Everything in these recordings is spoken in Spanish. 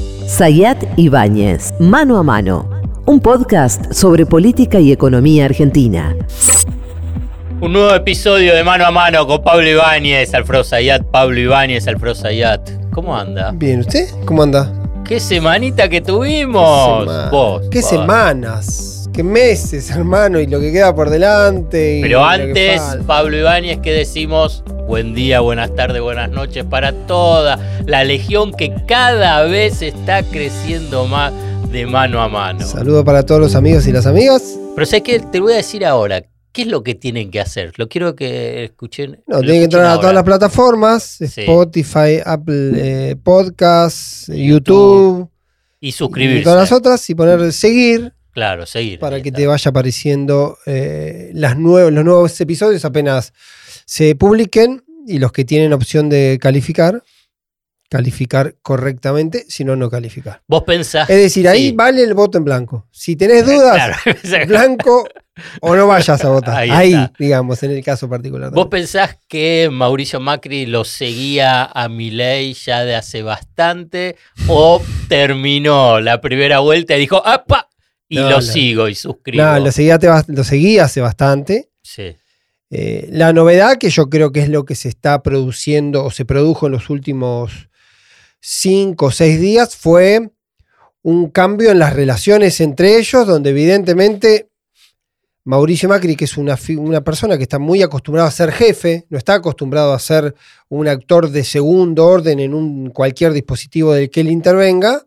Sayat Ibáñez, Mano a Mano, un podcast sobre política y economía argentina. Un nuevo episodio de Mano a Mano con Pablo Ibáñez, Alfredo Sayat, Pablo Ibáñez, Alfredo Sayat. ¿Cómo anda? Bien, ¿usted? ¿Cómo anda? ¿Qué semanita que tuvimos? Sema- Vos. ¿Qué semanas? ¿Qué meses, hermano? Y lo que queda por delante. y Pero que antes. Pablo Ibáñez, que decimos buen día, buenas tardes, buenas noches para toda la legión que cada vez está creciendo más de mano a mano. Saludo para todos los amigos y las amigas. Pero sé que te voy a decir ahora, ¿qué es lo que tienen que hacer? Lo quiero que escuchen. No, tienen que entrar a todas las plataformas: Sí. Spotify, Apple eh, Podcasts, YouTube, Y y suscribirse. todas las otras, y poner seguir Claro, seguir. para que está. te vaya apareciendo eh, las nuevas, los nuevos episodios apenas se publiquen y los que tienen opción de calificar, calificar correctamente, si no, no calificar. Vos pensás. Es decir, ahí Sí. vale el voto en blanco. Si tenés dudas, Claro. blanco o no vayas a votar. Ahí digamos, en el caso particular. ¿Vos pensás que Mauricio Macri lo seguía a Milei ya de hace bastante o terminó la primera vuelta y dijo ¡apa! Y No, lo no. sigo y suscribo. No, lo seguía, te bas- lo hace bastante. Sí. Eh, la novedad, que yo creo que es lo que se está produciendo o se produjo en los últimos cinco o seis días, fue un cambio en las relaciones entre ellos, donde evidentemente Mauricio Macri, que es una, una persona que está muy acostumbrado a ser jefe, no está acostumbrado a ser un actor de segundo orden en un, cualquier dispositivo del que él intervenga,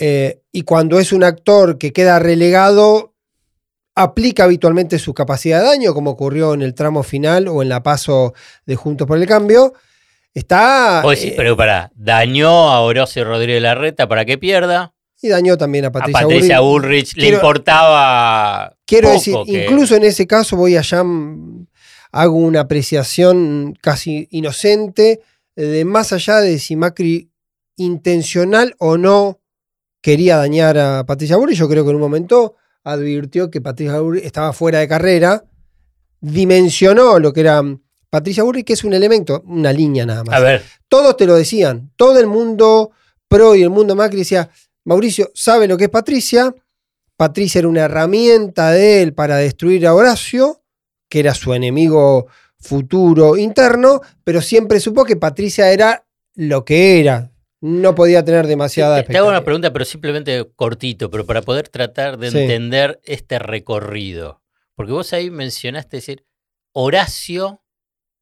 eh, y cuando es un actor que queda relegado, aplica habitualmente su capacidad de daño, como ocurrió en el tramo final o en la paso de Juntos por el Cambio. Está. Vos decís, eh, pero para, dañó a Horacio Rodríguez Larreta para que pierda. y dañó también a A Patricia, Patricia Bullrich. Le importaba. Quiero poco decir, que- incluso en ese caso voy allá, hago una apreciación casi inocente de más allá de si Macri intencional o no quería dañar a Patricia Bullrich. Yo creo que en un momento advirtió que Patricia Bullrich estaba fuera de carrera, dimensionó lo que era mm, Patricia Bullrich, que es un elemento, una línea nada más. A ver, Todos te lo decían, todo el mundo pro y el mundo Macri decía, Mauricio sabe lo que es Patricia, Patricia era una herramienta de él para destruir a Horacio, que era su enemigo futuro interno, pero siempre supo que Patricia era lo que era, no podía tener demasiada te, te hago una pregunta, pero simplemente cortito, pero para poder tratar de Sí. entender este recorrido. Porque vos ahí mencionaste decir, Horacio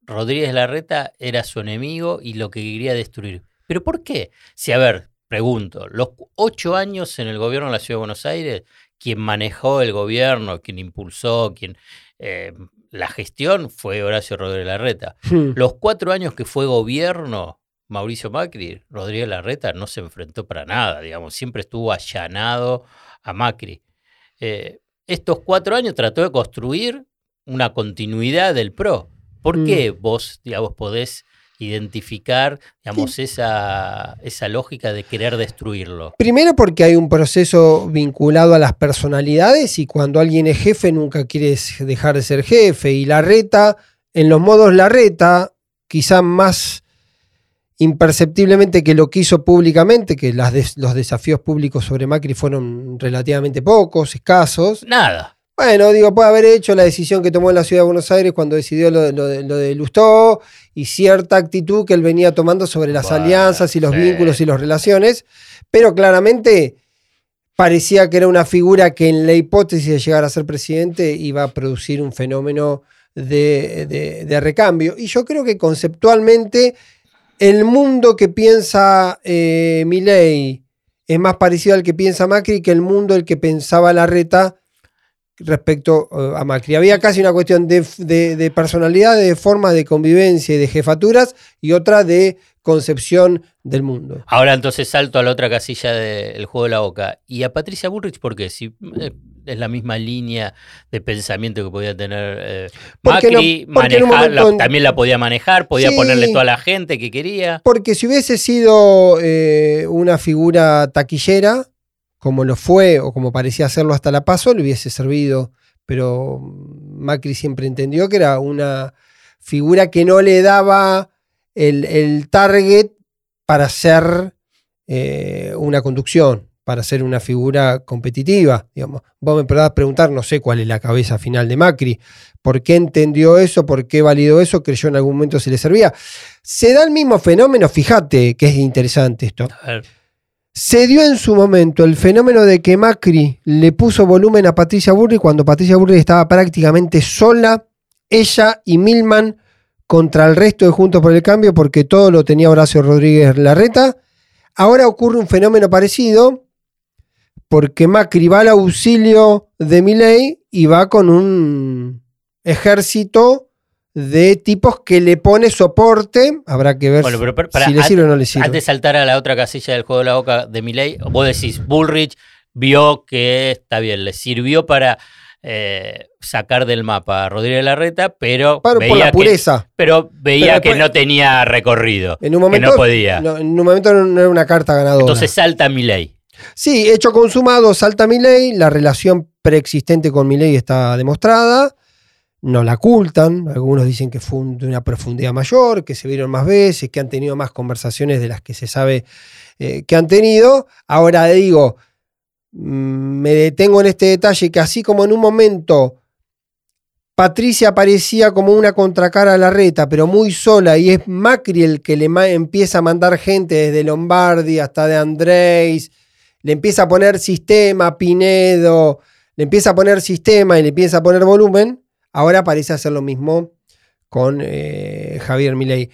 Rodríguez Larreta era su enemigo y lo que quería destruir. ¿Pero por qué? Si, a ver, pregunto, los ocho años en el gobierno de la Ciudad de Buenos Aires, quien manejó el gobierno, quien impulsó, quien eh, la gestión fue Horacio Rodríguez Larreta. Hmm. Los cuatro años que fue gobierno Mauricio Macri, Rodríguez Larreta no se enfrentó para nada, digamos, siempre estuvo allanado a Macri. Eh, estos cuatro años trató de construir una continuidad del PRO. ¿Por Mm. qué vos, digamos, podés identificar, digamos, esa, esa lógica de querer destruirlo? Primero porque hay un proceso vinculado a las personalidades y cuando alguien es jefe nunca quiere dejar de ser jefe. Y la reta, en los modos la reta, quizá más imperceptiblemente que lo que hizo públicamente, que las des- los desafíos públicos sobre Macri fueron relativamente pocos, escasos. Nada. Bueno, digo, puede haber hecho la decisión que tomó en la ciudad de Buenos Aires cuando decidió lo, de- lo de- lo de Lustó y cierta actitud que él venía tomando sobre las Bueno, alianzas y los sí. vínculos y las relaciones, pero claramente parecía que era una figura que en la hipótesis de llegar a ser presidente iba a producir un fenómeno de, de- de recambio. Y yo creo que conceptualmente el mundo que piensa eh, es más parecido al que piensa Macri que el mundo el que pensaba Larreta respecto eh, a Macri. Había casi una cuestión de personalidad, de formas de convivencia y de jefaturas y otra de concepción del mundo. Ahora entonces salto a la otra casilla del juego de la boca. ¿Y a Patricia Bullrich por qué? Si eh, es la misma línea de pensamiento que podía tener eh, no- Macri, manejar- la- momento- también la podía manejar, podía Sí. ponerle toda la gente que quería. Porque si hubiese sido eh, una figura taquillera, como lo fue o como parecía hacerlo hasta la paso, le hubiese servido. Pero Macri siempre entendió que era una figura que no le daba el, el target para ser eh, una conducción para ser una figura competitiva. Digamos. Vos me podrás preguntar, no sé cuál es la cabeza final de Macri, por qué entendió eso, por qué validó eso, creyó en algún momento si le servía. Se da el mismo fenómeno, fíjate que es interesante esto. A ver, Se dio en su momento el fenómeno de que Macri le puso volumen a Patricia Burri cuando Patricia Burri estaba prácticamente sola, ella y Milman contra el resto de Juntos por el Cambio, porque todo lo tenía Horacio Rodríguez Larreta. Ahora ocurre un fenómeno parecido, porque Macri va al auxilio de Milei y va con un ejército de tipos que le pone soporte. Habrá que ver Bueno, pero para- si le sirve o no le sirve. Antes de saltar a la otra casilla del juego de la boca de Milei, vos decís, Bullrich vio que está bien, le sirvió para eh, sacar del mapa a Rodríguez Larreta, pero Pero veía por la que, pureza. pero veía Pero que no tenía recorrido, En un momento que no podía. no, en un momento no era una carta ganadora. Entonces salta Milei. Sí, hecho consumado, salta Milei, la relación preexistente con Milei está demostrada, no la ocultan, algunos dicen que fue de una profundidad mayor, que se vieron más veces, que han tenido más conversaciones de las que se sabe eh, que han tenido. Ahora digo, mm, me detengo en este detalle que así como en un momento Patricia parecía como una contracara a la reta, pero muy sola, y es Macri el que le empieza a mandar gente desde Lombardi hasta de Andrés, le empieza a poner sistema, Pinedo, le empieza a poner sistema y le empieza a poner volumen, ahora parece hacer lo mismo con eh, Javier Milei.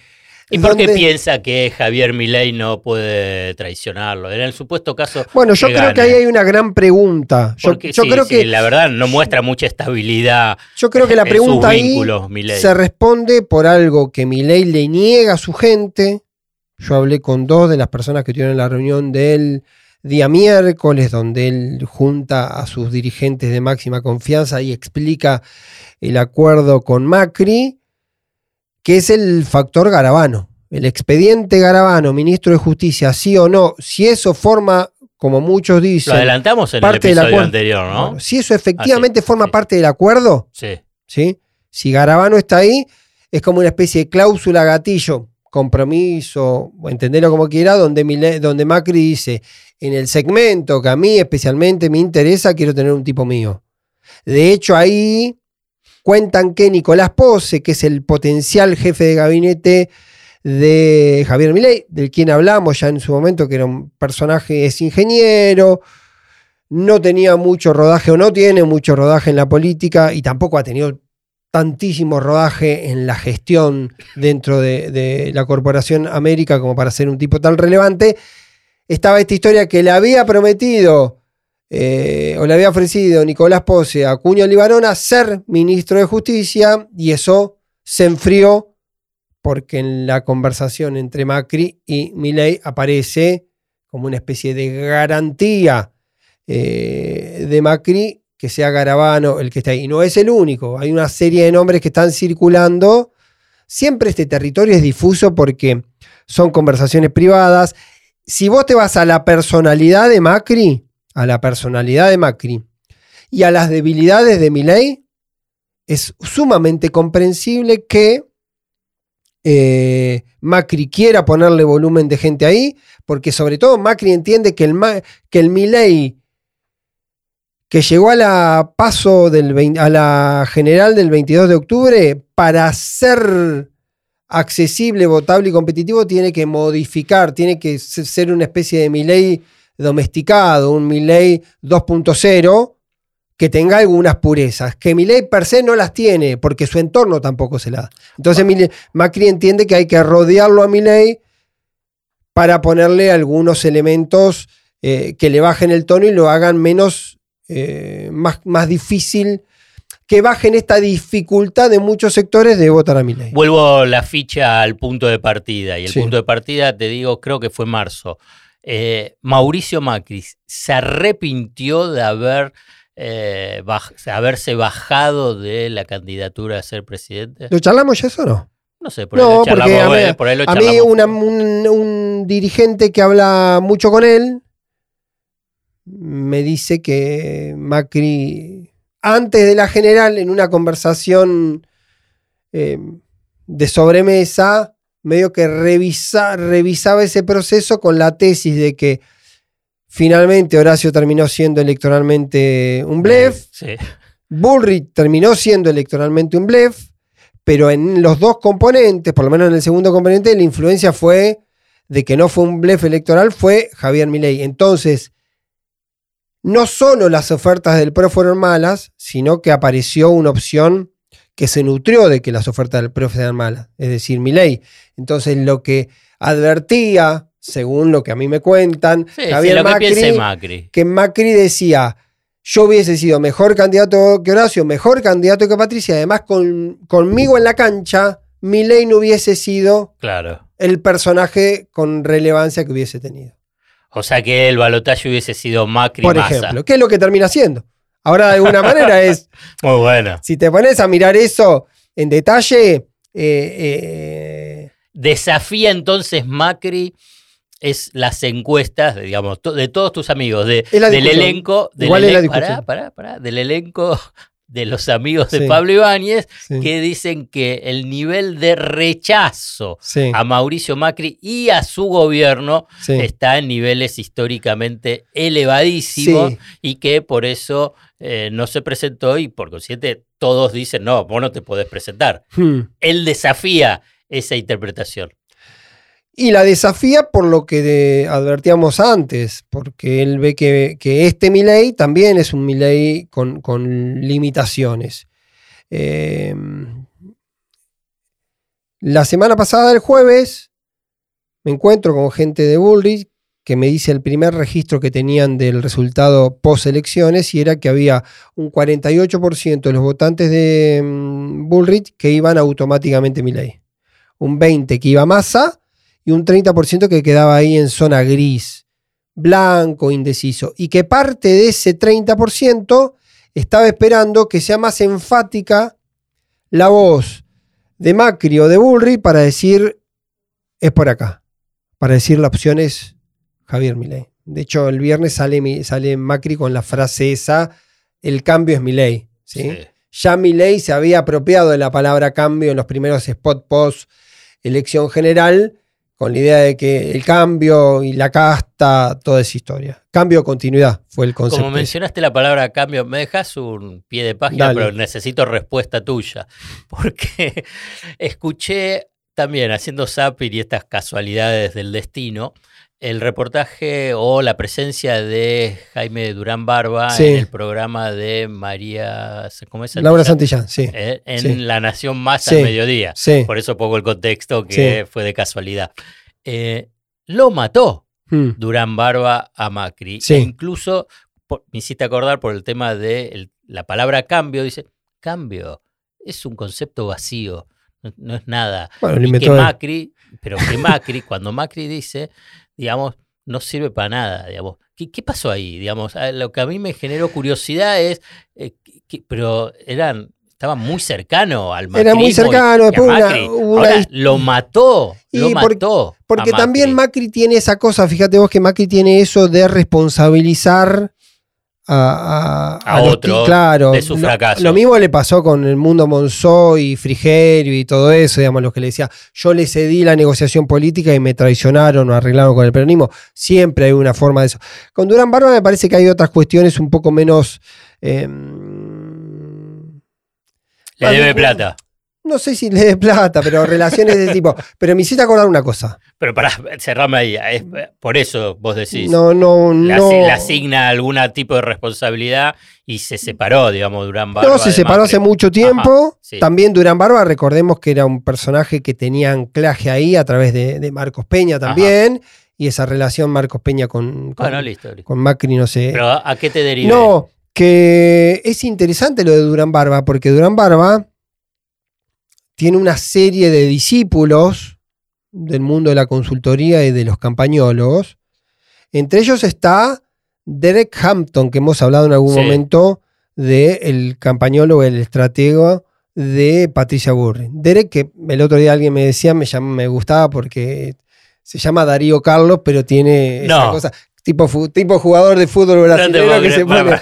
¿Y por qué piensa que Javier Milei no puede traicionarlo? En el supuesto caso. Bueno, yo que creo que ahí hay una gran pregunta. Yo, Porque yo sí, creo sí, que, la verdad no muestra mucha estabilidad. yo creo que la pregunta ahí Milei. se responde por algo que Milei le niega a su gente. Yo hablé con dos de las personas que tuvieron la reunión del día miércoles, donde él junta a sus dirigentes de máxima confianza y explica el acuerdo con Macri, que es el factor Garabano. El expediente Garabano, ministro de Justicia, sí o no, si eso forma, como muchos Lo dicen, adelantamos en el parte del episodio anterior, ¿no? bueno, si eso efectivamente Ah, sí, forma sí. parte del acuerdo, Sí. ¿sí? Si Garabano está ahí, es como una especie de cláusula gatillo, compromiso, entenderlo como quiera, donde, donde Macri dice, en el segmento que a mí especialmente me interesa, quiero tener un tipo mío. De hecho, ahí cuentan que Nicolás Pose, que es el potencial jefe de gabinete de Javier Milei, del quien hablamos ya en su momento, que era un personaje, es ingeniero, no tenía mucho rodaje o no tiene mucho rodaje en la política y tampoco ha tenido tantísimo rodaje en la gestión dentro de, la Corporación América como para ser un tipo tan relevante. Estaba esta historia que le había prometido eh, o le había ofrecido Nicolás Pose a Cuño Libarona ser ministro de Justicia y eso se enfrió porque en la conversación entre Macri y Milei aparece como una especie de garantía eh, de Macri que sea Garabano el que está ahí. Y no es el único, hay una serie de nombres que están circulando. Siempre este territorio es difuso porque son conversaciones privadas. Si vos te vas a la personalidad de Macri, a la personalidad de Macri y a las debilidades de Milei, es sumamente comprensible que eh, Macri quiera ponerle volumen de gente ahí, porque sobre todo Macri entiende que el, que el Milei que llegó a la paso del 20 a la general del 22 de octubre para ser accesible, votable y competitivo tiene que modificar, tiene que se- ser una especie de Milei domesticado, un Milei 2.0 que tenga algunas purezas, que Milei per se no las tiene, porque su entorno tampoco se la da. Entonces Macri entiende que hay que rodearlo a Milei para ponerle algunos elementos eh, que le bajen el tono y lo hagan menos, eh, más, más difícil, que bajen esta dificultad de muchos sectores de votar a Milei. Vuelvo la ficha al punto de partida. Y el Sí. punto de partida, te digo, creo que fue marzo. Eh, Mauricio Macri se arrepintió de haber, eh, baj- haberse bajado de la candidatura a ser presidente. ¿Lo charlamos ya eso o no? No sé, por ahí No, lo porque charlamos, a mí- por ahí lo A mí charlamos. una- un, un dirigente que habla mucho con él me dice que Macri, antes de la general, en una conversación eh, de sobremesa, medio que revisa- revisaba ese proceso con la tesis de que finalmente Horacio terminó siendo electoralmente un blef, Sí. Bullrich terminó siendo electoralmente un blef, pero en los dos componentes, por lo menos en el segundo componente, la influencia fue de que no fue un blef electoral, fue Javier Milei. Entonces, no solo las ofertas del PRO fueron malas, sino que apareció una opción que se nutrió de que las ofertas del PRO fueran malas, es decir, Milei. Entonces, lo que advertía, según lo que a mí me cuentan, Sí, Javier Macri, que Macri decía, yo hubiese sido mejor candidato que Horacio, mejor candidato que Patricia, además con, conmigo en la cancha, Milei no hubiese sido Claro. el personaje con relevancia que hubiese tenido. O sea que el balotaje hubiese sido Macri Por Massa. ejemplo, ¿qué es lo que termina haciendo? Ahora, de alguna manera es, Muy bueno. si te pones a mirar eso en detalle, eh, eh, Desafía entonces Macri es las encuestas, de, digamos, to- de todos tus amigos, de, del discusión. elenco, del Igual es la elenco- pará, discusión. pará, pará, del elenco de los amigos de Sí. Pablo Ibáñez, sí, que dicen que el nivel de rechazo sí, a Mauricio Macri y a su gobierno está en niveles históricamente elevadísimos y que por eso eh, no se presentó y por consiguiente todos dicen, no, vos no te podés presentar. Hmm. Él desafía esa interpretación. Y la desafía por lo que advertíamos antes, porque él ve que, este Milei también es un Milei con, con limitaciones. Eh, la semana pasada, el jueves, me encuentro con gente de Bullrich que me dice el primer registro que tenían del resultado post elecciones y era que había un 48% de los votantes de mm, Bullrich que iban automáticamente Milei. Un 20% que iba a Massa y un 30% que quedaba ahí en zona gris, blanco, indeciso. Y que parte de ese 30% estaba esperando que sea más enfática la voz de Macri o de Bullrich para decir es por acá. Para decir la opción es Javier Milei. De hecho, el viernes sale, sale Macri con la frase esa, el cambio es Milei. ¿sí? Sí. Ya Milei se había apropiado de la palabra cambio en los primeros spot post elección general, con la idea de que el cambio y la casta, toda esa historia. Cambio continuidad fue el concepto. Como mencionaste la palabra cambio, me dejas un pie de página, Dale. pero necesito respuesta tuya. Porque escuché también, haciendo zapping y estas casualidades del destino, el reportaje o la presencia de Jaime Durán Barba Sí. en el programa de María ¿cómo es? Laura Santillán? Sí. Eh, en Sí. La Nación Más Sí. al mediodía. Sí. Por eso pongo el contexto que fue de casualidad. Eh, lo mató Mm. Durán Barba a Macri. Sí. E incluso por- me hiciste acordar por el tema de el- la palabra cambio. Dice, cambio es un concepto vacío, no, no es nada. Bueno, Y que. Macri, pero que Macri, cuando Macri dice, digamos, no sirve para nada, digamos. ¿Qué, qué pasó ahí? Digamos, lo que a mí me generó curiosidad es, eh, que- pero eran, estaban muy cercano al macrismo Era muy cercano, después una- Macri. una Ahora, lo mató, lo Y por- mató. Porque a también Macri. Macri tiene esa cosa, fíjate vos que Macri tiene eso de responsabilizar a, A otro claro, de su Lo- fracaso. Lo, mismo le pasó con el mundo Monzó y Frigerio y todo eso, digamos, los que le decía, yo le cedí la negociación política y me traicionaron o arreglaron con el peronismo. Siempre hay una forma de eso. Con Durán Barba me parece que hay otras cuestiones un poco menos. eh, Le debe plata. No sé si le dé plata, pero relaciones de tipo. Pero me hiciste acordar una cosa. Pero para cerrarme ahí, es por eso vos decís. No, no, no. le asigna algún tipo de responsabilidad y se separó, digamos, Durán Barba. No, se separó Macri. hace mucho tiempo. Ajá, sí. También Durán Barba, recordemos que era un personaje que tenía anclaje ahí a través de, de Marcos Peña también. Y esa relación Marcos Peña con, con, Bueno, listo. listo. con Macri, no sé. Pero ¿a qué te deriva? no, que es interesante lo de Durán Barba, porque Durán Barba tiene una serie de discípulos del mundo de la consultoría y de los campañólogos. Entre ellos está Derek Hampton, que hemos hablado en algún Sí. momento del campañólogo, el estratego de Patricia Burri. Derek, que el otro día alguien me decía, me, me gustaba porque se llama Darío Carlos, pero tiene esa cosa. Tipo, tipo jugador de fútbol brasileño que se pone,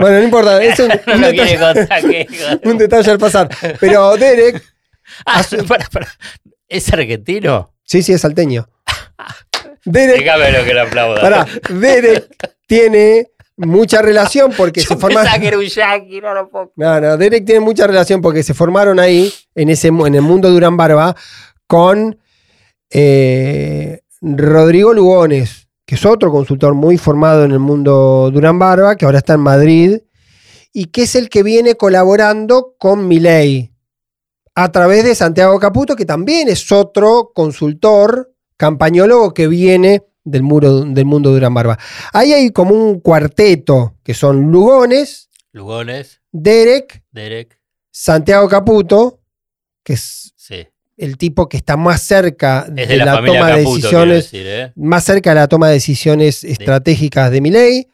Bueno, no importa, es un, no un detalle, contar. un detalle al pasar. Pero Derek Ah, para, para. ¿Es argentino? Sí, sí, es salteño. Derek, Déjame lo que lo aplauda. pará, Derek tiene mucha relación porque Yo se formaron. que era un yankee, no lo puedo. No, no, Derek tiene mucha relación porque se formaron ahí, en, ese, en el mundo Durán Barba, con eh, Rodrigo Lugones, que es otro consultor muy formado en el mundo Durán Barba, que ahora está en Madrid, y que es el que viene colaborando con Milei a través de Santiago Caputo, que también es otro consultor, campañólogo que viene del, muro, del mundo Durán Barba. Ahí hay como un cuarteto, que son Lugones, Lugones, Derek, Derek, Santiago Caputo, que es sí. El tipo que está más cerca de, de la, toma de Caputo, decisiones, decir, ¿eh? más cerca de la toma de decisiones estratégicas de mi ley.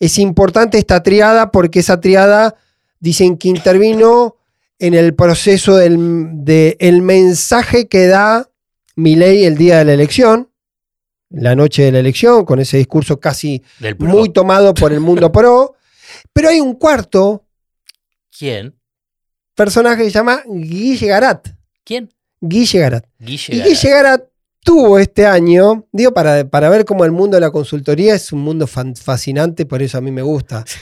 Es importante esta triada porque esa triada dicen que intervino en el proceso del de el mensaje que da Milei el día de la elección, la noche de la elección, con ese discurso casi muy tomado por el mundo pro. Pero hay un cuarto ¿Quién? personaje que se llama Guille Garat. ¿Quién? Guille Garat. Guille. Y Garat. Guille Garat tuvo este año, digo, para, para ver cómo el mundo de la consultoría es un mundo fan- fascinante, por eso a mí me gusta.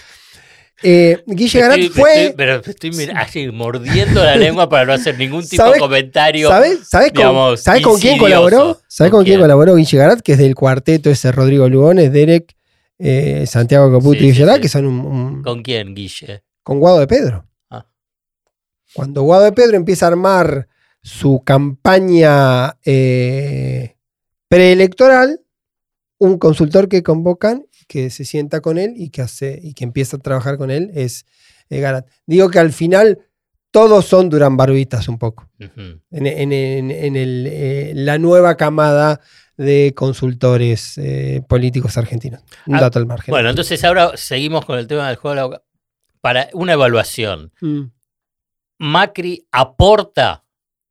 Eh, Guille Garat estoy- fue. estoy- pero estoy así, mordiendo la lengua para no hacer ningún tipo ¿Sabes- de comentario. ¿Sabes, sabes con, digamos, ¿sabes con quién colaboró? ¿Sabes ¿Con con quién quién? colaboró Guille Garat? Que es del cuarteto ese Rodrigo Lugones, Derek, eh, Santiago Caputo Sí, y Guille sí, Garat, sí. que son un, un- ¿Con quién, Guille? con Guado de Pedro. Ah. Cuando Guado de Pedro empieza a armar su campaña eh, preelectoral, un consultor que convocan, que se sienta con él y que hace y que empieza a trabajar con él es eh, Garat. Digo que al final todos son Durán Barbistas un poco. Ujú. En, en- en- en el, eh, la nueva camada de consultores eh, políticos argentinos. Un Ah, dato al margen. Bueno, entonces ahora seguimos con el tema del juego de la boca. Para una evaluación, Mm. ¿Macri aporta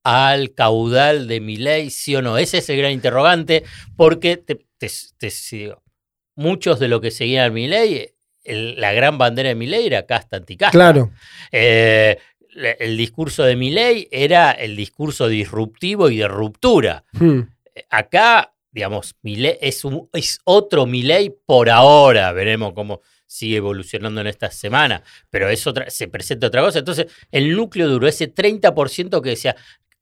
al caudal de Milei, sí o no? Ese es el gran interrogante, porque te, te- te sigo. muchos de los que seguían a Milei, la gran bandera de Milei era casta anticasta. Claro. Eh, el discurso de Milei era el discurso disruptivo y de ruptura. Mm. Acá, digamos, Milei es, un- es otro Milei por ahora. Veremos cómo sigue evolucionando en esta semana. Pero es otra, se presenta otra cosa. Entonces, el núcleo duro, ese 30% que decía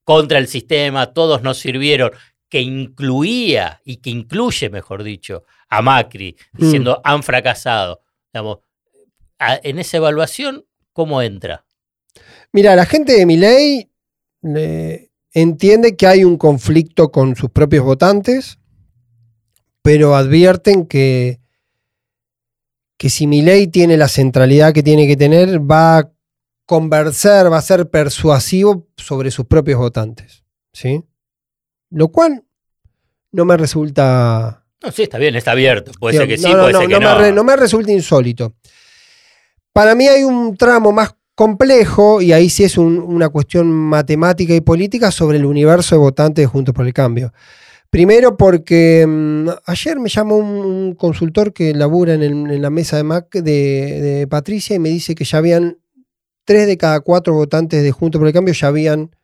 contra el sistema, todos nos sirvieron, que incluía y que incluye, mejor dicho, a Macri, diciendo han fracasado. Digamos, en esa evaluación, ¿cómo entra? Mira, la gente de Milei eh, entiende que hay un conflicto con sus propios votantes, pero advierten que, que si Milei tiene la centralidad que tiene que tener, va a convencer, va a ser persuasivo sobre sus propios votantes. ¿sí? Lo cual no me resulta No, sí, está bien, está abierto. Puede ser que sí, no, puede no, ser que no no. Me re- no me resulta insólito. Para mí hay un tramo más complejo, y ahí sí es un- una cuestión matemática y política sobre el universo de votantes de Juntos por el Cambio. Primero porque mm, ayer me llamó un, un consultor que labura en, el- en la mesa de, Mac, de, de Patricia y me dice que ya habían tres de cada cuatro votantes de Juntos por el Cambio ya habían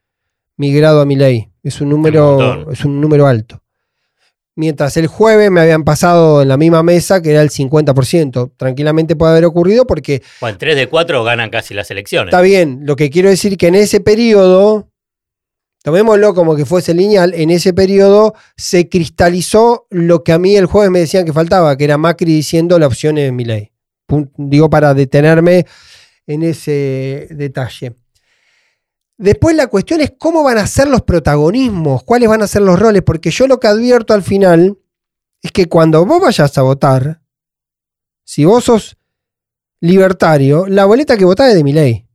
migrado a mi ley. Es un número, es un número alto. Mientras el jueves me habían pasado en la misma mesa que era el 50%. Tranquilamente puede haber ocurrido porque Bueno, 3 de 4 ganan casi las elecciones. está bien. Lo que quiero decir que en ese periodo, tomémoslo como que fuese lineal, en ese periodo se cristalizó lo que a mí el jueves me decían que faltaba, que era Macri diciendo la opción es mi ley. Digo para detenerme en ese detalle. Después la cuestión es cómo van a ser los protagonismos, cuáles van a ser los roles, porque yo lo que advierto al final es que cuando vos vayas a votar, si vos sos libertario, la boleta que votás es de mi ley.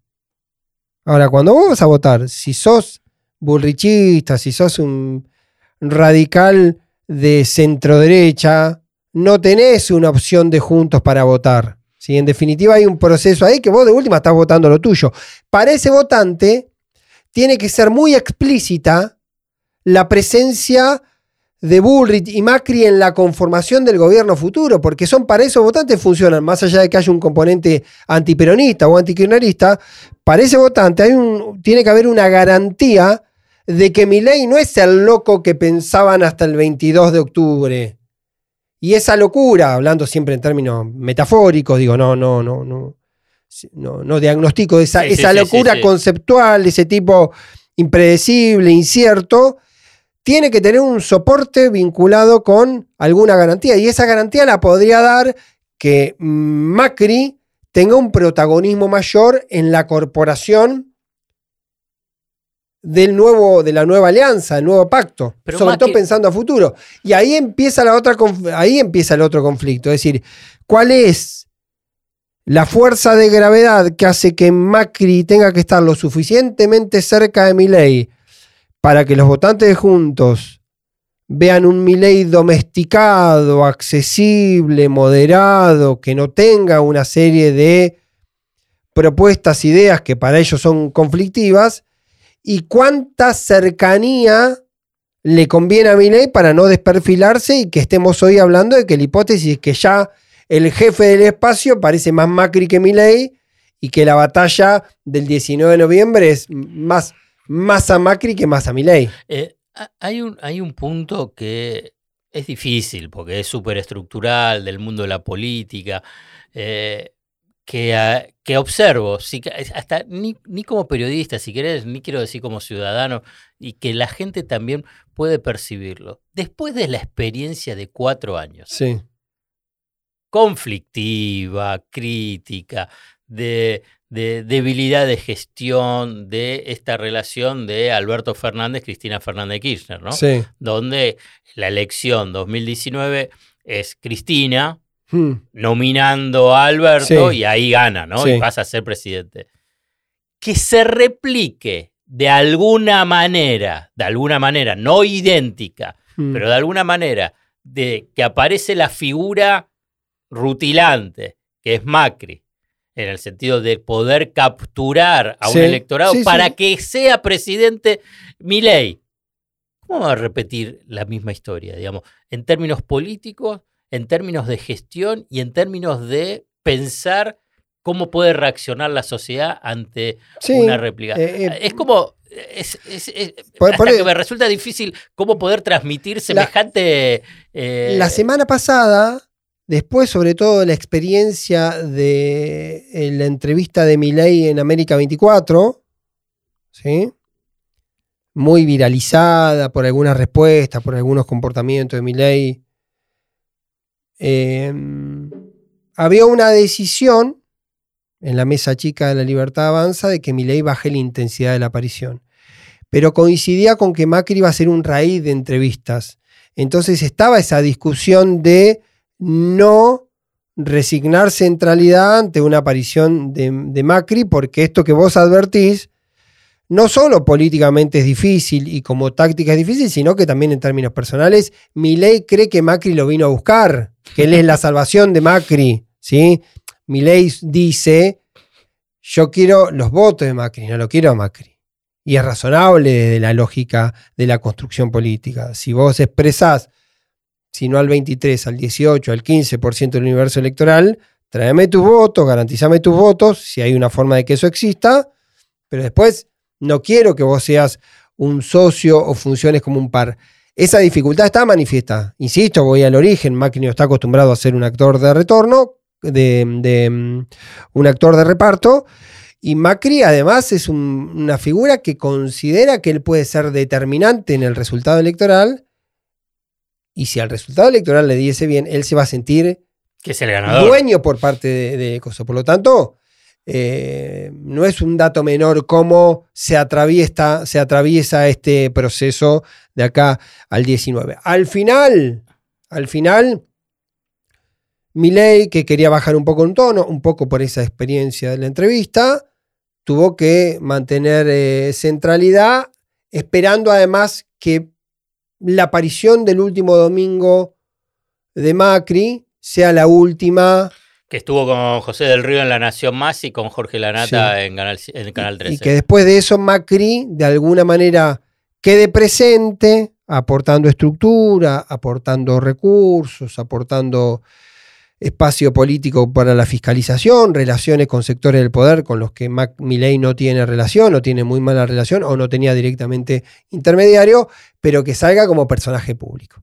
Ahora, cuando vos vas a votar, si sos burrichista, si sos un radical de centro derecha, no tenés una opción de juntos para votar. ¿Sí? En definitiva, hay un proceso ahí que vos de última estás votando lo tuyo. Para ese votante, tiene que ser muy explícita la presencia de Bullrich y Macri en la conformación del gobierno futuro, porque son para esos votantes funcionan, más allá de que haya un componente antiperonista o antikirchnerista, para ese votante hay un, tiene que haber una garantía de que Milei no es el loco que pensaban hasta el 22 de octubre. Y esa locura, hablando siempre en términos metafóricos, digo, no, no, no, no, no, no diagnostico esa, Sí, esa sí, locura sí, conceptual, ese tipo impredecible, incierto, tiene que tener un soporte vinculado con alguna garantía. Y esa garantía la podría dar que Macri tenga un protagonismo mayor en la corporación del nuevo, de la nueva alianza, el nuevo pacto, Pero sobre todo que- pensando a futuro. Y ahí empieza la otra ahí empieza el otro conflicto, es decir, ¿cuál es la fuerza de gravedad que hace que Macri tenga que estar lo suficientemente cerca de Milei para que los votantes de Juntos vean un Milei domesticado, accesible, moderado, que no tenga una serie de propuestas, ideas que para ellos son conflictivas, y cuánta cercanía le conviene a Milei para no desperfilarse y que estemos hoy hablando de que la hipótesis es que ya el jefe del espacio parece más Macri que Milei y que la batalla del 19 de noviembre es más, más a Macri que más a Milei. Eh, ha- hay, un, hay un punto que es difícil porque es súper estructural del mundo de la política, eh, que, ah, que observo, si hasta ni, ni como periodista, si querés, ni quiero decir como ciudadano, y que la gente también puede percibirlo. Después de la experiencia de cuatro años, Sí. conflictiva, crítica, de, de debilidad de gestión de esta relación de Alberto Fernández, Cristina Fernández de Kirchner, ¿no? Sí. Donde la elección 2019 es Cristina Hmm. nominando a Alberto Sí. y ahí gana, ¿no? Sí. Y pasa a ser presidente. Que se replique de alguna manera, de alguna manera, no idéntica, Hmm. pero de alguna manera, de que aparece la figura rutilante, que es Macri, en el sentido de poder capturar a Sí, un electorado para que sea presidente Milei. ¿Cómo va a repetir la misma historia, digamos, en términos políticos, en términos de gestión y en términos de pensar cómo puede reaccionar la sociedad ante Sí, una réplica? eh, eh, es como... Es, es- es- Por- hasta por- que me resulta difícil cómo poder transmitir semejante... eh, La semana pasada, después sobre todo de la experiencia de la entrevista de Milei en América 24, ¿sí? muy viralizada por algunas respuestas, por algunos comportamientos de Milei, eh, había una decisión en la mesa chica de la Libertad Avanza de que Milei baje la intensidad de la aparición. Pero coincidía con que Macri iba a ser un raíz de entrevistas. Entonces estaba esa discusión de no resignar centralidad ante una aparición de, de Macri, porque esto que vos advertís, no solo políticamente es difícil y como táctica es difícil, sino que también en términos personales, Milei cree que Macri lo vino a buscar, que él es la salvación de Macri, ¿sí? Milei dice, yo quiero los votos de Macri, no lo quiero a Macri. Y es razonable desde la lógica de la construcción política. Si vos expresás, si no al 23, al 18, al 15% del universo electoral, tráeme tus votos, garantizame tus votos, si hay una forma de que eso exista, pero después no quiero que vos seas un socio o funciones como un par. Esa dificultad está manifiesta. Insisto, voy al origen. Macri no está acostumbrado a ser un actor de retorno, de, de, um, un actor de reparto. Y Macri además es un, una figura que considera que él puede ser determinante en el resultado electoral. Y si al resultado electoral le diese bien, él se va a sentir que es el ganador. dueño por parte de, de Coso. Por lo tanto, eh, no es un dato menor cómo se atraviesa, se atraviesa este proceso de acá al 19. Al final, al final, Milei, que quería bajar un poco un tono, un poco por esa experiencia de la entrevista, tuvo que mantener eh, centralidad, esperando además que la aparición del último domingo de Macri sea la última Que estuvo con José del Río en La Nación Más y con Jorge Lanata Sí. en, Canal, en Canal 13. Y que después de eso Macri de alguna manera quede presente, aportando estructura, aportando recursos, aportando espacio político para la fiscalización, relaciones con sectores del poder con los que Mac Milley no tiene relación o tiene muy mala relación o no tenía directamente intermediario, pero que salga como personaje público.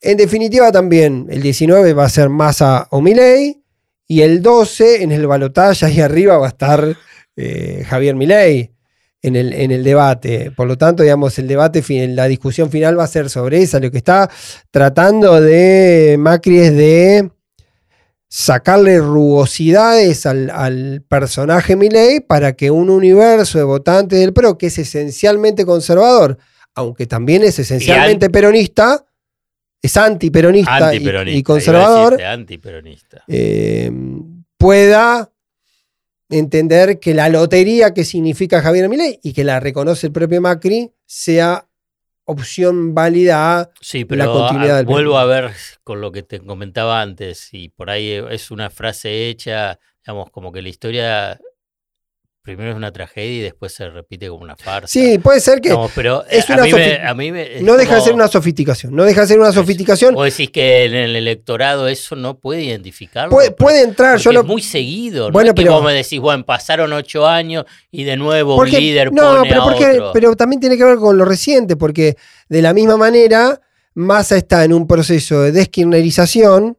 En definitiva también el 19 va a ser Massa o Milley y el 12 en el balotaje ahí arriba va a estar eh, Javier Milei en el, en el debate. Por lo tanto, digamos, el debate, la discusión final va a ser sobre esa. Lo que está tratando de Macri es de sacarle rugosidades al, personaje Milei para que un universo de votantes del PRO, que es esencialmente conservador, aunque también es esencialmente peronista, es antiperonista, y, y, conservador, eh, pueda entender que la lotería que significa Javier Milei y que la reconoce el propio Macri sea opción válida a la continuidad del Vuelvo a ver con lo que te comentaba antes y por ahí es una frase hecha, digamos, como que la historia primero es una tragedia y después se repite como una farsa. Sí, puede ser que. No, pero es una a mí no deja de ser una sofisticación. No deja de ser una sofisticación. O decís que en el electorado eso no puede identificarlo. Puede, entrar. Yo lo... Es muy seguido. Bueno, pero. vos me decís, bueno, pasaron ocho años y de nuevo un líder no, pero porque, Pero también tiene que ver con lo reciente, porque de la misma manera, Massa está en un proceso de deskirnerización.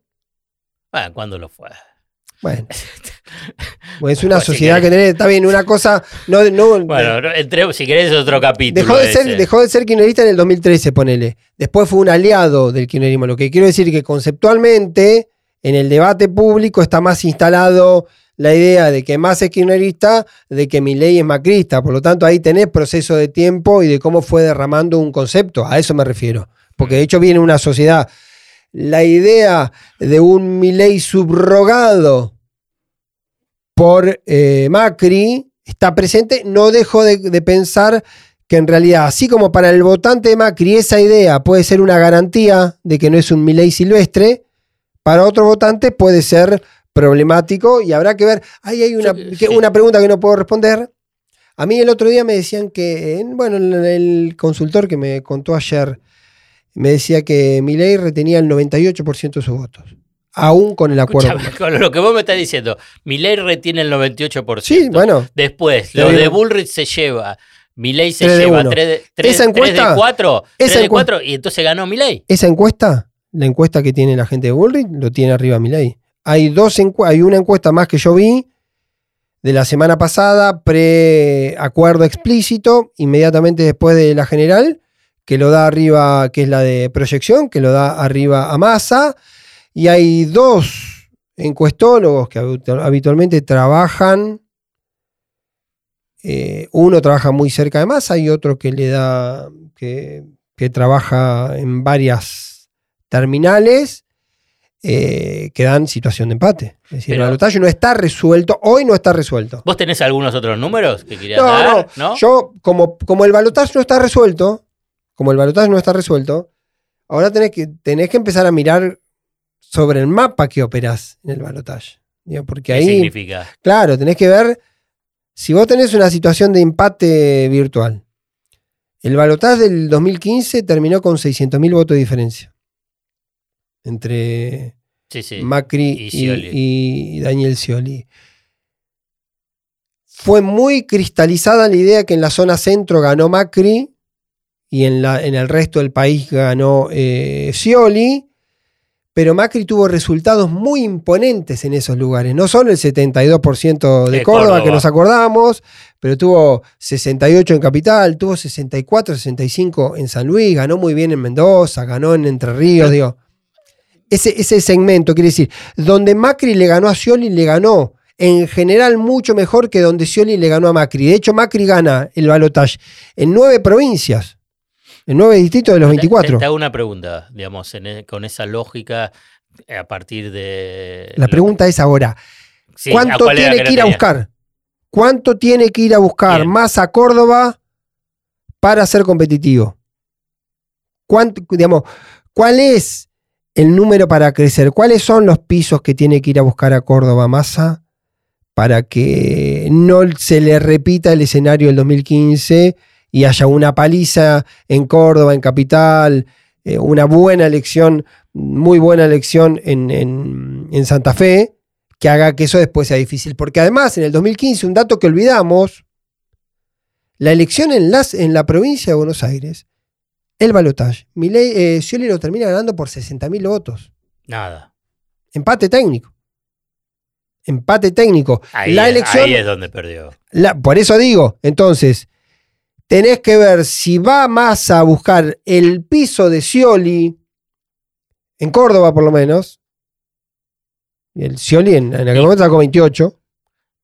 Bueno, ¿cuándo lo fue? Bueno. Pues es una sociedad que tiene, está bien, una cosa. No, bueno, entre, si querés otro capítulo. Dejó de, ser, dejó de ser kirchnerista en el 2013, ponele. Después fue un aliado del kirchnerismo. Lo que quiero decir es que conceptualmente, en el debate público está más instalado la idea de que más es kirchnerista, de que mi ley es macrista. Por lo tanto, ahí tenés proceso de tiempo y de cómo fue derramando un concepto. A eso me refiero. Porque de hecho viene una sociedad. La idea de un Milei subrogado por eh, Macri está presente, no dejo de, pensar que en realidad, así como para el votante de Macri esa idea puede ser una garantía de que no es un Milei silvestre, para otro votante puede ser problemático y habrá que ver. Ahí hay una, una pregunta que no puedo responder. A mí el otro día me decían que, bueno, el consultor que me contó ayer me decía que Milei retenía el 98% de sus votos aún con el acuerdo. con lo que vos me estás diciendo, Milei retiene el 98%. Sí, bueno. Después, lo de Bullrich se lleva. Milei se lleva 3 de, 3, esa encuesta, de 4, 3 de 4 y entonces ganó Milei. Esa encuesta, la encuesta que tiene la gente de Bullrich, lo tiene arriba Milei. Hay, dos hay una encuesta más que yo vi de la semana pasada, pre-acuerdo explícito, inmediatamente después de la general, que lo da arriba, que es la de proyección, que lo da arriba a Massa y hay dos encuestólogos que habitualmente trabajan. Eh, uno trabaja muy cerca de Massa y otro que le da. que, trabaja en varias terminales. Eh, que dan situación de empate. Es decir, el balotaje no está resuelto, hoy no está resuelto. ¿Vos tenés algunos otros números que querías dar? No, Yo, como, como el balotaje no está resuelto, como el balotaje no está resuelto, ahora tenés que, tenés que empezar a mirar sobre el mapa que operás en el balotaje. Porque ahí, ¿Qué significa? Claro, tenés que ver si vos tenés una situación de empate virtual. El balotaje del 2015 terminó con 600.000 votos de diferencia entre Macri y, Daniel Scioli. Fue muy cristalizada la idea que en la zona centro ganó Macri y en, la, en el resto del país ganó eh, Scioli pero Macri tuvo resultados muy imponentes en esos lugares. No solo el 72% de Córdoba, que nos acordamos, pero tuvo 68 en Capital, tuvo 64, 65 en San Luis, ganó muy bien en Mendoza, ganó en Entre Ríos, digo. Ese, ese segmento, quiere decir, donde Macri le ganó a Scioli, le ganó en general mucho mejor que donde Scioli le ganó a Macri. De hecho, Macri gana el balotaje en nueve provincias. En nueve distritos de los 24. Te, hago una pregunta, digamos, e, con esa lógica eh, a partir de... La pregunta es ahora, ¿cuánto tiene que, ir a buscar? ¿Cuánto tiene que ir a buscar más a Córdoba para ser competitivo? ¿Cuánto, digamos, ¿Cuál es el número para crecer? ¿Cuáles son los pisos que tiene que ir a buscar a Córdoba Massa para que no se le repita el escenario del 2015 y haya una paliza en Córdoba, en Capital, eh, una buena elección, muy buena elección en, en Santa Fe que haga que eso después sea difícil. Porque además, en el 2015, un dato que olvidamos, la elección en, las, en la provincia de Buenos Aires, el balotaje, eh, Scioli lo termina ganando por 60.000 votos. Nada. Empate técnico. Empate técnico. Ahí, la es- elección, ahí es donde perdió. la- por eso digo, entonces, tenés que ver si va más a buscar el piso de Scioli, en Córdoba por lo menos. El Scioli en, en aquel Sí. momento sacó 28.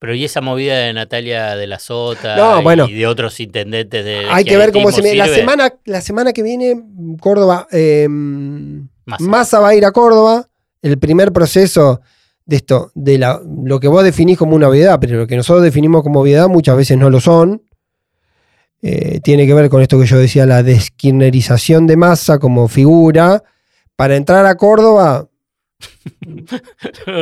Pero y esa movida de Natalia de la Sota No, y bueno. de otros intendentes de. Hay que ver cómo se... La semana, la semana que viene, Córdoba... eh, Massa va a ir a Córdoba. El primer proceso de esto, de la, lo que vos definís como una obviedad, pero lo que nosotros definimos como obviedad muchas veces no lo son. Eh, tiene que ver con esto que yo decía, la deskirnerización de masa como figura. Para entrar a Córdoba,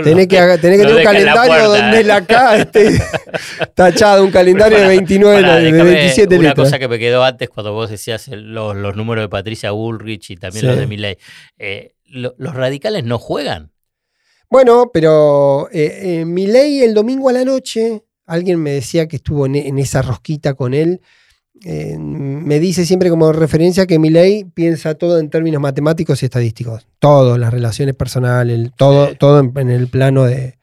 tenés que, tenés tener un la calendario puerta, donde eh. la K esté tachado, un calendario de Pará, 29, Pará, de déjame 27 una letras. cosa que me quedó antes cuando vos decías los, los números de Patricia Bullrich y también Sí. los de Milley. Eh, lo- los radicales no juegan. Bueno, pero eh, eh, Milei el domingo a la noche, alguien me decía que estuvo en, en esa rosquita con él. Eh, me dice siempre como referencia que Milei piensa todo en términos matemáticos y estadísticos. Todo, las relaciones personales, todo, Sí. todo en, en el plano de.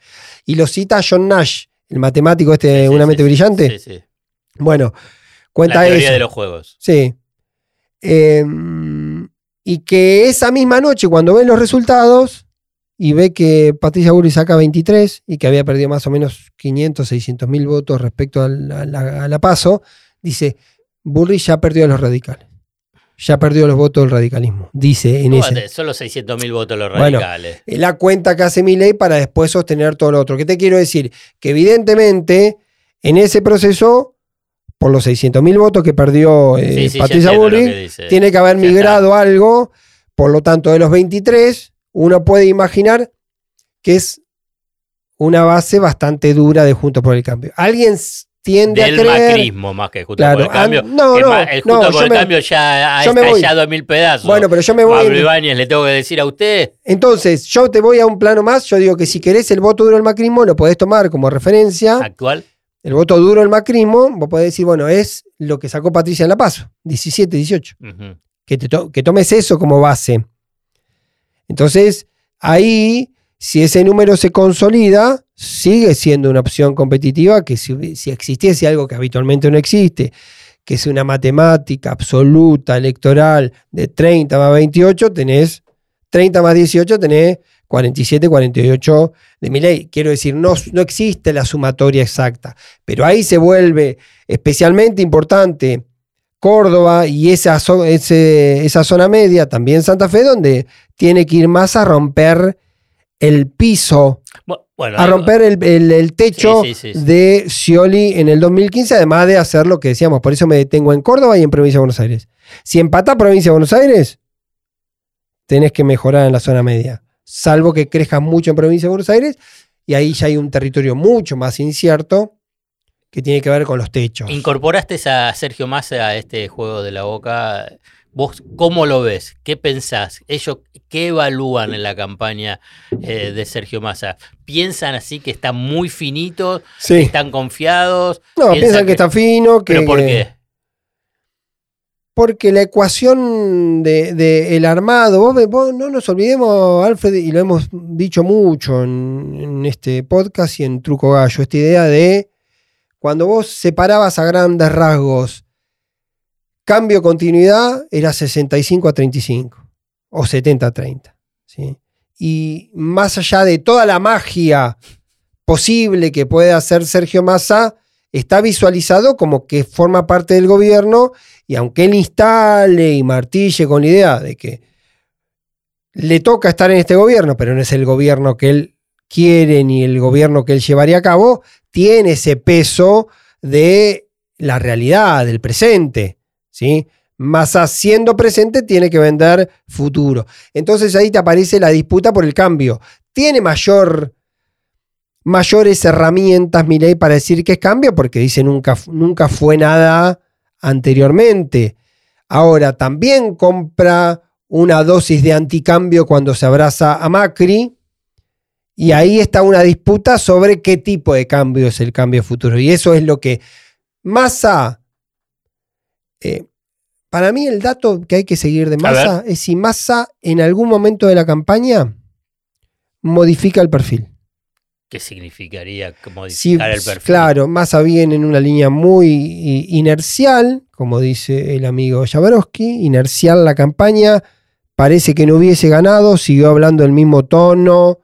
Y lo cita John Nash, el matemático este, Sí, sí, una mente brillante. Sí, sí. Bueno, cuenta La teoría eso. de los juegos. Sí. Eh, y que esa misma noche, cuando ve los resultados y ve que Patricia Bullrich saca 23 y que había perdido más o menos 500, 600 mil votos respecto a la, a la- a la paso, dice, Bullrich ya perdió a los radicales. Ya perdió los votos del radicalismo. Dice en ese. Solo 600 mil votos los Bueno, radicales. Es la cuenta que hace Milei para después sostener todo lo otro. ¿Qué te quiero decir? Que evidentemente en ese proceso, por los 600 mil votos que perdió eh, Sí, sí, ya Patricia que dice. tiene que haber Ya está. migrado algo. Por lo tanto, de los 23, uno puede imaginar que es una base bastante dura de Juntos por el Cambio. Alguien tiende Del a creer. macrismo más que justo Claro, por el cambio. an- no, no, el no, justo yo por el me- cambio ya ha estallado en mil pedazos. Bueno, pero yo me voy. Pablo Ibáñez, le tengo que decir a usted. Entonces, yo te voy a un plano más. Yo digo que si querés el voto duro del macrismo, lo podés tomar como referencia. Actual. El voto duro del macrismo, vos podés decir, bueno, es lo que sacó Patricia en La Paso, 17, 18. Ujú. que, te to- que tomes eso como base. Entonces, ahí, si ese número se consolida, sigue siendo una opción competitiva que si, existiese algo que habitualmente no existe, que es una matemática absoluta electoral de 30 más 28, tenés 30 más 18, tenés 47, 48 de mi ley. Quiero decir, no, no existe la sumatoria exacta, pero ahí se vuelve especialmente importante Córdoba y esa, ese- esa zona media, también Santa Fe, donde tiene que ir más a romper el piso, Bueno, a romper el, el- el techo Sí, sí, sí, sí. de Scioli en el 2015, además de hacer lo que decíamos. Por eso me detengo en Córdoba y en Provincia de Buenos Aires. Si empatás Provincia de Buenos Aires, tenés que mejorar en la zona media, salvo que crezcas mucho en Provincia de Buenos Aires, y ahí ya hay un territorio mucho más incierto que tiene que ver con los techos. Incorporaste a Sergio Massa a este juego de la boca. ¿Vos cómo lo ves? ¿Qué pensás? ¿Ellos qué evalúan en la campaña eh, de Sergio Massa? ¿Piensan así que está muy finito? Sí. ¿Están confiados? No, piensan piensan que, que- está fino, que, ¿Pero por qué? Porque la ecuación del de, el armado, vos no nos olvidemos, Alfred, y lo hemos dicho mucho en, en este podcast y en Truco Gallo, esta idea de cuando vos separabas a grandes rasgos cambio continuidad, era 65 a 35 o 70 a 30. ¿sí? Y más allá de toda la magia posible que puede hacer Sergio Massa, está visualizado como que forma parte del gobierno y aunque él instale y martille con la idea de que le toca estar en este gobierno, pero no es el gobierno que él quiere ni el gobierno que él llevaría a cabo, tiene ese peso de la realidad, del presente. ¿Sí? Massa siendo presente tiene que vender futuro. Entonces ahí te aparece la disputa por el cambio. Tiene mayor mayores herramientas Milei para decir que es cambio, porque dice nunca, nunca fue nada anteriormente. Ahora, también compra una dosis de anticambio cuando se abraza a Macri Y ahí está una disputa sobre qué tipo de cambio es el cambio futuro. Y eso es lo que Massa. Eh, para mí, el dato que hay que seguir de Massa es si Massa en algún momento de la campaña modifica el perfil. ¿Qué significaría Si, modificar el perfil? Claro, Massa viene en una línea muy inercial, como dice el amigo Jaworowski, inercial la campaña, parece que no hubiese ganado, siguió hablando el mismo tono,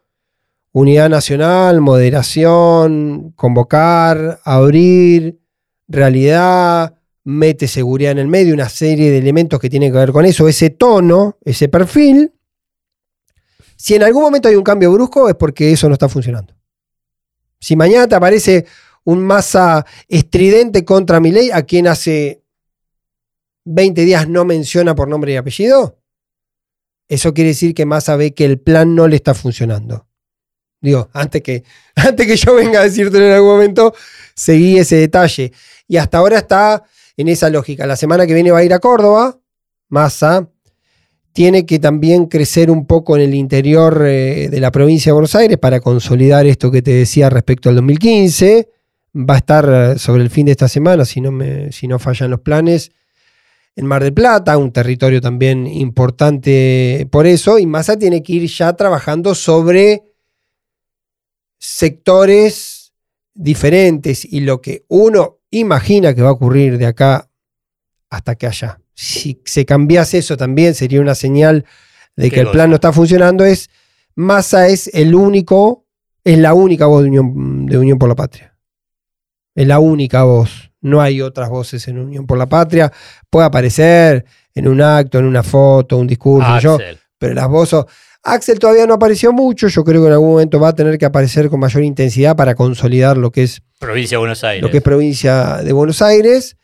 unidad nacional, moderación, convocar, abrir, realidad, mete seguridad en el medio, una serie de elementos que tienen que ver con eso, ese tono, ese perfil. Si en algún momento hay un cambio brusco es porque eso no está funcionando. Si mañana te aparece un masa estridente contra Milei, a quien hace 20 días no menciona por nombre y apellido, eso quiere decir que Massa ve que el plan no le está funcionando. Digo, antes que, antes que yo venga a decírtelo en algún momento, seguí ese detalle. Y hasta ahora está en esa lógica. La semana que viene va a ir a Córdoba, Massa. Tiene que también crecer un poco en el interior eh, de la provincia de Buenos Aires para consolidar esto que te decía respecto al 2015. Va a estar eh, sobre el fin de esta semana, si no, si no fallan los planes, en Mar del Plata, un territorio también importante por eso. Y Massa tiene que ir ya trabajando sobre sectores diferentes y lo que uno imagina que va a ocurrir de acá hasta que allá. Si se cambiase eso también sería una señal de ¿Qué que el plan no está funcionando. Es Massa es el único, es la única voz de Unión, de Unión por la Patria. Es la única voz. No hay otras voces en Unión por la Patria. Puede aparecer en un acto, en una foto, un discurso. yo, pero las voces. Axel todavía no apareció mucho. Yo creo que en algún momento va a tener que aparecer con mayor intensidad para consolidar lo que es, Provincia de Buenos Aires. lo que es provincia de Buenos Aires.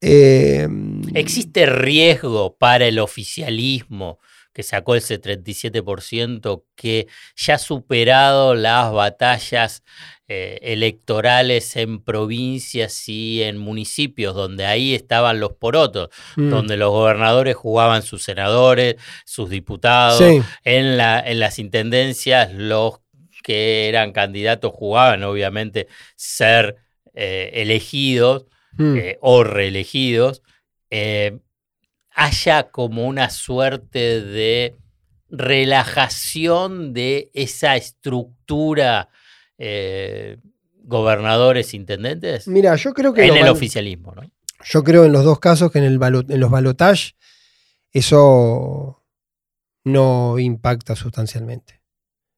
Eh, ¿Existe riesgo para el oficialismo que sacó ese 37% que ya ha superado las batallas eh, electorales en provincias y en municipios donde ahí estaban los porotos, mm, donde los gobernadores jugaban sus senadores, sus diputados, sí, en, la, en las intendencias los que eran candidatos jugaban obviamente ser eh, elegidos mm. eh, o reelegidos, eh, haya como una suerte de relajación de esa estructura eh, gobernadores, intendentes, Mira, yo creo que en el oficialismo. ¿no? yo creo en los dos casos que en, el en los balotage eso no impacta sustancialmente.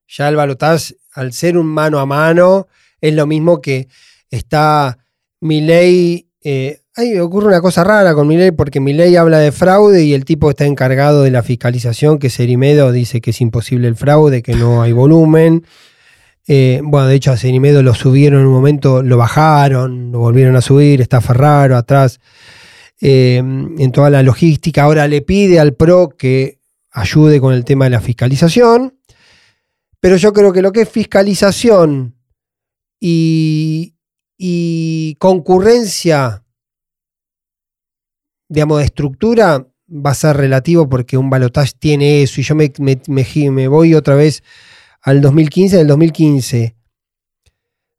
Ya el balotage, al ser un mano a mano, es lo mismo que está Milei. Eh, ahí ocurre una cosa rara con Milei porque Milei habla de fraude y el tipo está encargado de la fiscalización, que es Erimedo, dice que es imposible el fraude, que no hay volumen. Eh, bueno, de hecho a Cerimedo lo subieron en un momento, lo bajaron, lo volvieron a subir, está Ferraro atrás eh, en toda la logística. Ahora le pide al PRO que ayude con el tema de la fiscalización, pero yo creo que lo que es fiscalización y, y concurrencia, digamos, de estructura, va a ser relativo porque un balotaje tiene eso y yo me, me- me- me voy otra vez al 2015. En el 2015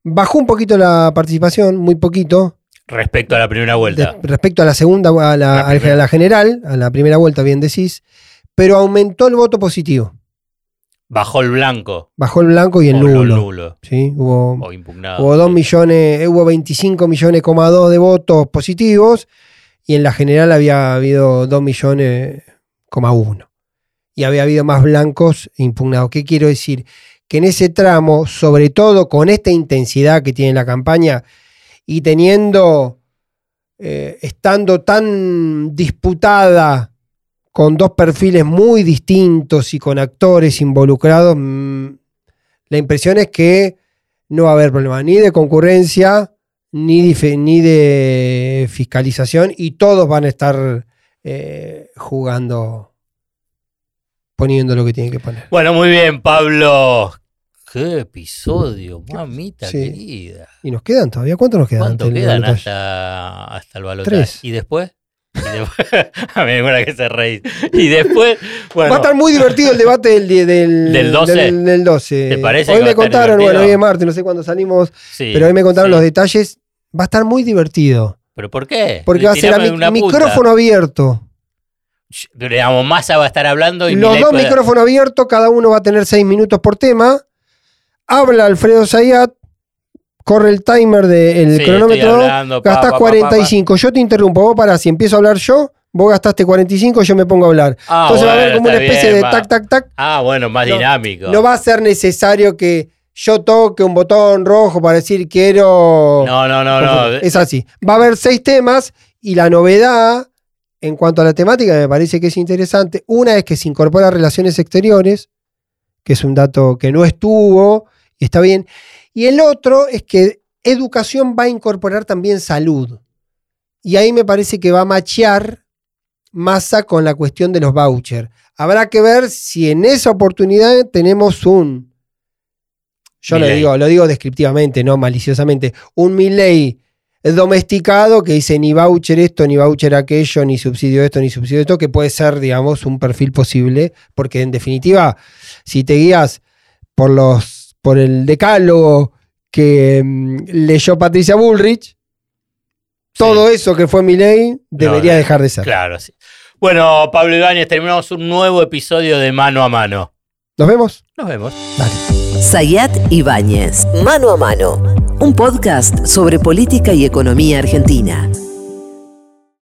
bajó un poquito la participación, muy poquito, Respecto a la primera vuelta. de- respecto a la segunda, a la, La a la general, a la primera vuelta, bien decís, pero aumentó el voto positivo. Bajó el blanco. Bajó el blanco y el o nulo. nulo, ¿sí? Hubo, o impugnado. hubo 2 sí. millones, hubo 25 millones, coma dos de votos positivos y en la general había habido 2 millones, uno. Y había habido más blancos impugnados. ¿Qué quiero decir? Que en ese tramo, sobre todo con esta intensidad que tiene la campaña y teniendo, eh, estando tan disputada con dos perfiles muy distintos y con actores involucrados, mm, la impresión es que no va a haber problema ni de concurrencia ni de, ni de fiscalización y todos van a estar eh, jugando, poniendo lo que tienen que poner. Bueno, muy bien, Pablo. Qué episodio, mamita Sí. querida. ¿Y nos quedan todavía? ¿Cuánto nos quedan? ¿Cuánto quedan hasta, hasta el balotaje? Tres. ¿Y después? ¿Y después- a mí me gusta que se reís. Y después, bueno, Va a estar muy divertido el debate del, del, ¿Del 12? Del, del 12. ¿Te parece hoy me contaron, divertido? bueno, hoy es martes, no sé cuándo salimos, sí, pero hoy me contaron sí. los detalles. Va a estar muy divertido. ¿Pero por qué? Porque va a ser a mi- micrófono abierto. Pero, digamos, Massa va a estar hablando y Los dos puede- micrófonos abiertos, cada uno va a tener seis minutos por tema. Habla Alfredo Zayat, corre el timer del Sí, cronómetro, hablando, pa, gastás pa, pa, 45. Yo te interrumpo, vos parás, si empiezo a hablar yo, vos gastaste 45, yo me pongo a hablar. Ah, Entonces va a haber bueno, como una especie bien, de tac, tac, tac. Ah, bueno, más No, dinámico. No va a ser necesario que yo toque un botón rojo para decir quiero. no, no, no, no. Es así. Va a haber seis temas y la novedad en cuanto a la temática me parece que es interesante. Una es que se incorpora relaciones exteriores, que es un dato que no estuvo y está bien. Y el otro es que educación va a incorporar también salud. Y ahí me parece que va a machear masa con la cuestión de los vouchers. Habrá que ver si en esa oportunidad tenemos un, yo lo digo, lo digo descriptivamente, no maliciosamente, un Milley domesticado que dice ni voucher esto, ni voucher aquello, ni subsidio esto, ni subsidio esto, que puede ser, digamos, un perfil posible, porque en definitiva, si te guías por los, por el decálogo que mm, leyó Patricia Bullrich, todo eso que fue Milley debería no, dejar de ser. Claro, sí. Bueno, Pablo Ibáñez, terminamos un nuevo episodio de Mano a Mano. ¿Nos vemos? Nos vemos. Dale. Sayat Ibáñez, Mano a Mano, un podcast sobre política y economía argentina.